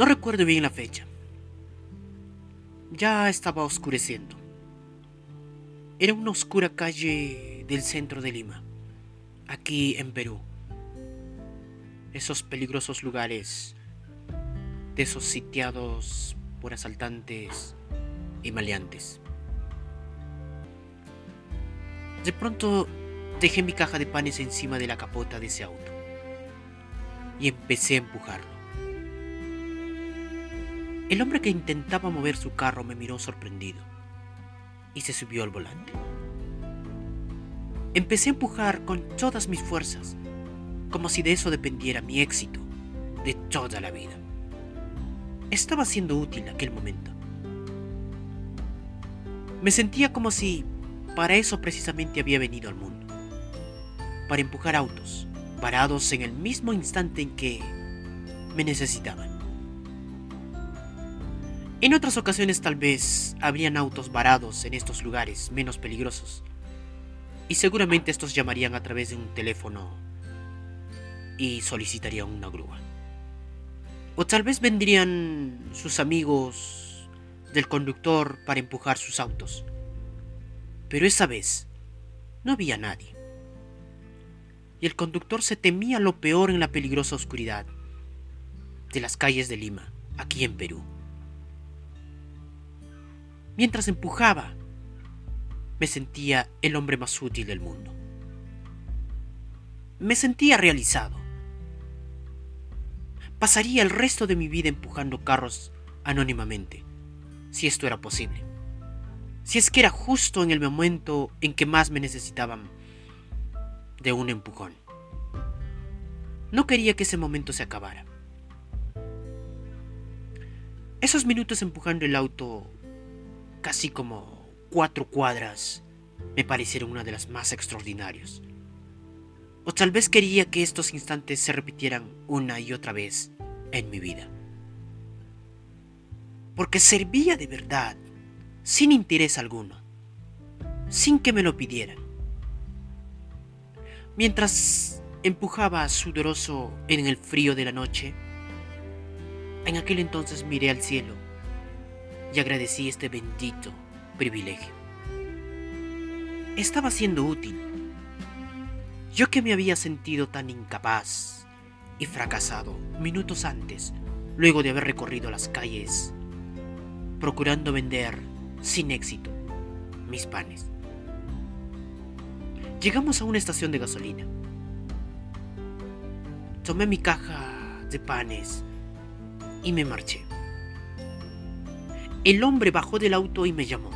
No recuerdo bien la fecha. Ya estaba oscureciendo. Era una oscura calle del centro de Lima, aquí en Perú. Esos peligrosos lugares, de esos sitiados por asaltantes y maleantes. De pronto dejé mi caja de panes encima de la capota de ese auto y empecé a empujarlo. El hombre que intentaba mover su carro me miró sorprendido y se subió al volante. Empecé a empujar con todas mis fuerzas, como si de eso dependiera mi éxito de toda la vida. Estaba siendo útil aquel momento. Me sentía como si para eso precisamente había venido al mundo. Para empujar autos, parados en el mismo instante en que me necesitaban. En otras ocasiones tal vez habrían autos varados en estos lugares menos peligrosos. Y seguramente estos llamarían a través de un teléfono y solicitarían una grúa. O tal vez vendrían sus amigos del conductor para empujar sus autos. Pero esa vez no había nadie. Y el conductor se temía lo peor en la peligrosa oscuridad de las calles de Lima, aquí en Perú mientras empujaba, me sentía el hombre más útil del mundo. Me sentía realizado. Pasaría el resto de mi vida empujando carros anónimamente, si esto era posible. Si es que era justo en el momento en que más me necesitaban de un empujón. No quería que ese momento se acabara. Esos minutos empujando el auto casi como cuatro cuadras, me parecieron una de las más extraordinarios. O tal vez quería que estos instantes se repitieran una y otra vez en mi vida. Porque servía de verdad, sin interés alguno, sin que me lo pidieran. Mientras empujaba sudoroso en el frío de la noche, en aquel entonces miré al cielo y agradecí este bendito privilegio. Estaba siendo útil. Yo que me había sentido tan incapaz y fracasado minutos antes, luego de haber recorrido las calles, procurando vender sin éxito mis panes. Llegamos a una estación de gasolina. Tomé mi caja de panes y me marché. El hombre bajó del auto y me llamó.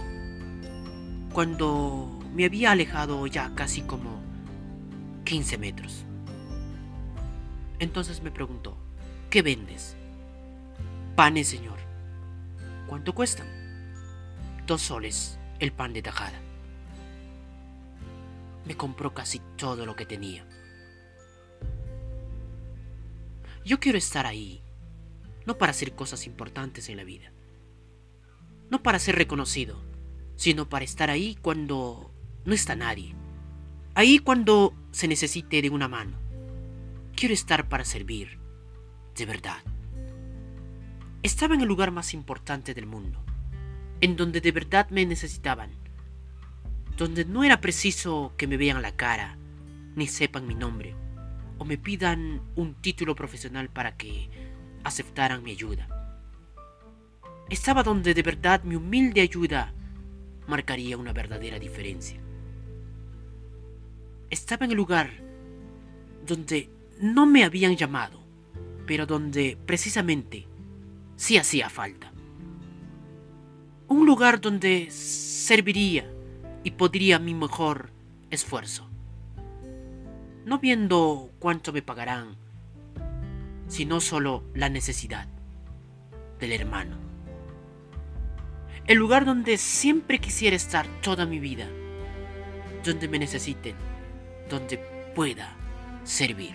Cuando me había alejado ya casi como 15 metros. Entonces me preguntó, ¿qué vendes? Panes, señor. ¿Cuánto cuestan? Dos soles el pan de tajada. Me compró casi todo lo que tenía. Yo quiero estar ahí, no para hacer cosas importantes en la vida no para ser reconocido, sino para estar ahí cuando no está nadie, ahí cuando se necesite de una mano. Quiero estar para servir, de verdad. Estaba en el lugar más importante del mundo, en donde de verdad me necesitaban, donde no era preciso que me vean la cara, ni sepan mi nombre, o me pidan un título profesional para que aceptaran mi ayuda estaba donde de verdad mi humilde ayuda marcaría una verdadera diferencia. Estaba en el lugar donde no me habían llamado, pero donde precisamente sí hacía falta. Un lugar donde serviría y podría mi mejor esfuerzo. No viendo cuánto me pagarán, sino solo la necesidad del hermano el lugar donde siempre quisiera estar toda mi vida, donde me necesiten, donde pueda servir.